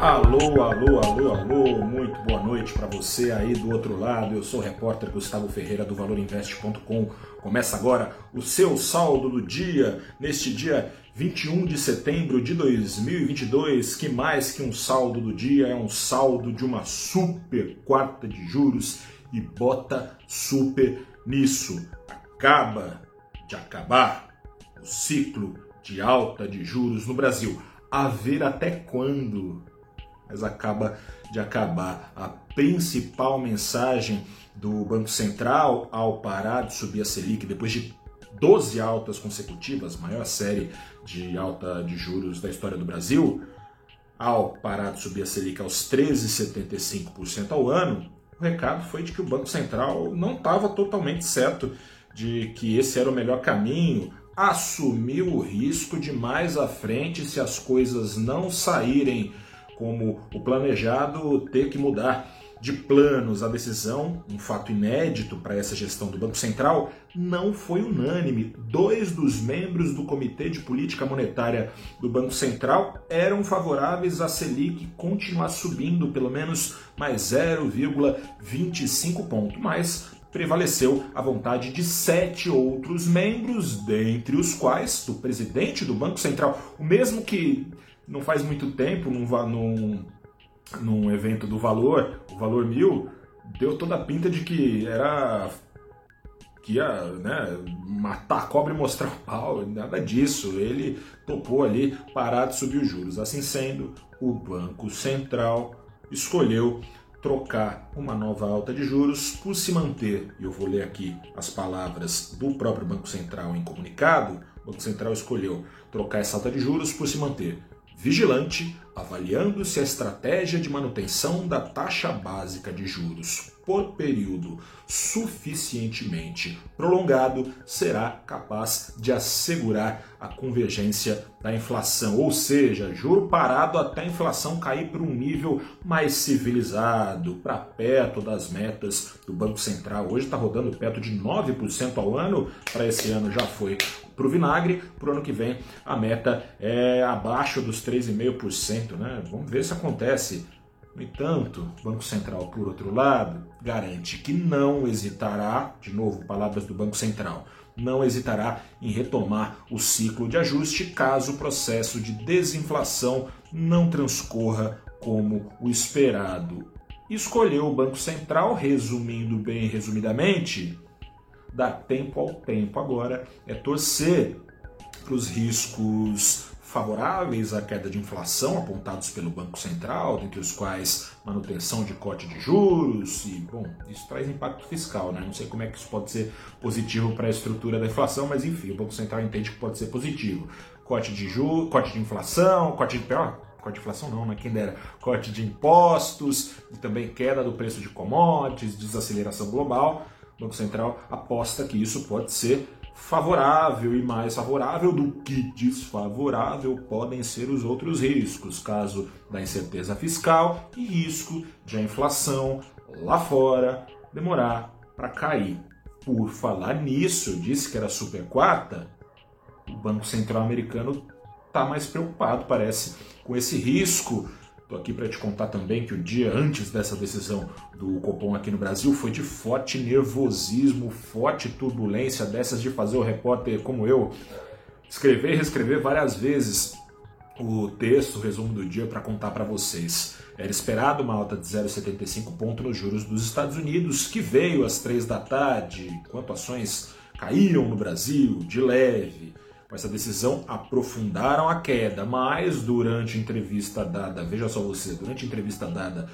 Alô, alô, alô, alô, muito boa noite para você aí do outro lado. Eu sou o repórter Gustavo Ferreira do ValorInvest.com. Começa agora o seu saldo do dia, neste dia 21 de setembro de 2022. Que mais que um saldo do dia é um saldo de uma super quarta de juros e bota super nisso. Acaba de acabar o ciclo de alta de juros no Brasil. A ver até quando? Mas acaba de acabar. A principal mensagem do Banco Central ao parar de subir a Selic depois de 12 altas consecutivas, maior série de alta de juros da história do Brasil, ao parar de subir a Selic aos 13,75% ao ano, o recado foi de que o Banco Central não estava totalmente certo de que esse era o melhor caminho, assumiu o risco de mais à frente, se as coisas não saírem como o planejado ter que mudar de planos. A decisão, um fato inédito para essa gestão do Banco Central, não foi unânime. Dois dos membros do Comitê de Política Monetária do Banco Central eram favoráveis a Selic continuar subindo pelo menos mais 0,25 ponto, mas prevaleceu a vontade de sete outros membros, dentre os quais do presidente do Banco Central, o mesmo que não faz muito tempo, num, num, num evento do Valor, o Valor Mil, deu toda a pinta de que era que ia né, matar a cobra e mostrar o pau, nada disso. Ele topou ali parar de subir os juros. Assim sendo, o Banco Central escolheu trocar uma nova alta de juros por se manter, e eu vou ler aqui as palavras do próprio Banco Central em comunicado, o Banco Central escolheu trocar essa alta de juros por se manter vigilante, avaliando se a estratégia de manutenção da taxa básica de juros por período suficientemente prolongado será capaz de assegurar a convergência da inflação, ou seja, juro parado até a inflação cair para um nível mais civilizado, para perto das metas do Banco Central. Hoje está rodando perto de 9% ao ano, para esse ano já foi para o vinagre, para o ano que vem a meta é abaixo dos 3,5%. Né? Vamos ver se acontece. No entanto, o Banco Central, por outro lado, garante que não hesitará, de novo, palavras do Banco Central, não hesitará em retomar o ciclo de ajuste caso o processo de desinflação não transcorra como o esperado. Escolheu o Banco Central, resumindo bem resumidamente, dar tempo ao tempo. Agora é torcer para os riscos favoráveis à queda de inflação apontados pelo Banco Central, dentre os quais manutenção de corte de juros e, bom, isso traz impacto fiscal, né? Não sei como é que isso pode ser positivo para a estrutura da inflação, mas enfim, o Banco Central entende que pode ser positivo. Corte de juros, corte de inflação, corte de pior, corte de inflação não, né? Quem dera, corte de impostos e também queda do preço de commodities, desaceleração global. O Banco Central aposta que isso pode ser favorável e mais favorável do que desfavorável podem ser os outros riscos, caso da incerteza fiscal e risco de a inflação lá fora demorar para cair. Por falar nisso, eu disse que era super quarta, o Banco Central americano está mais preocupado, parece, com esse risco Estou aqui para te contar também que o dia antes dessa decisão do Copom aqui no Brasil foi de forte nervosismo, forte turbulência dessas de fazer o repórter como eu escrever e reescrever várias vezes o texto, o resumo do dia para contar para vocês. Era esperado uma alta de 0,75 ponto nos juros dos Estados Unidos, que veio às três da tarde, enquanto ações caíam no Brasil de leve. Com essa decisão, aprofundaram a queda, mas durante entrevista dada, veja só você, durante entrevista dada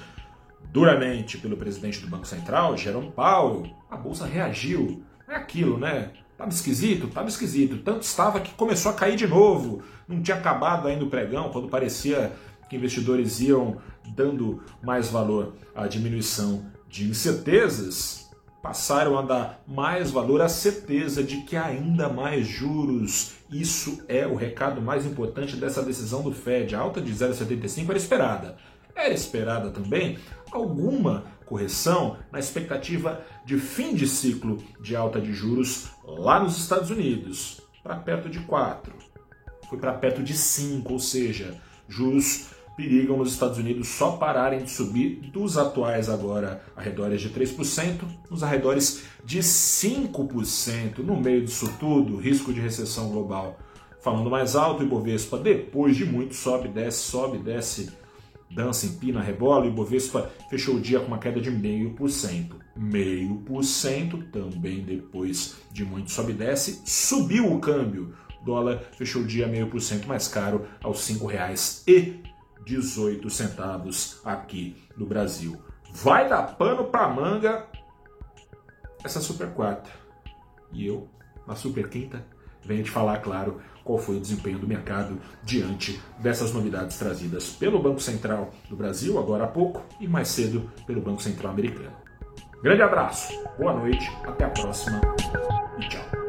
duramente pelo presidente do Banco Central, Jerome Powell, a bolsa reagiu. É aquilo, né? Tava esquisito, tava esquisito. Tanto estava que começou a cair de novo. Não tinha acabado ainda o pregão, quando parecia que investidores iam dando mais valor à diminuição de incertezas passaram a dar mais valor à certeza de que ainda mais juros. Isso é o recado mais importante dessa decisão do Fed. A alta de 0,75 era esperada. Era esperada também alguma correção na expectativa de fim de ciclo de alta de juros lá nos Estados Unidos, para perto de 4. Foi para perto de 5, ou seja, juros perigam nos Estados Unidos só pararem de subir dos atuais agora arredores de 3%, nos arredores de 5% no meio disso tudo, risco de recessão global. Falando mais alto, o Ibovespa, depois de muito, sobe, desce, sobe, desce, dança, empina, rebola. O Ibovespa fechou o dia com uma queda de 0,5%. 0,5% também depois de muito, sobe, desce, subiu o câmbio. O dólar fechou o dia 0,5% mais caro aos R$ 5,18 aqui no Brasil. Vai dar pano para manga essa super quarta. E eu, na super quinta, venho te falar, claro, qual foi o desempenho do mercado diante dessas novidades trazidas pelo Banco Central do Brasil, agora há pouco, e mais cedo pelo Banco Central americano. Grande abraço, boa noite, até a próxima e tchau.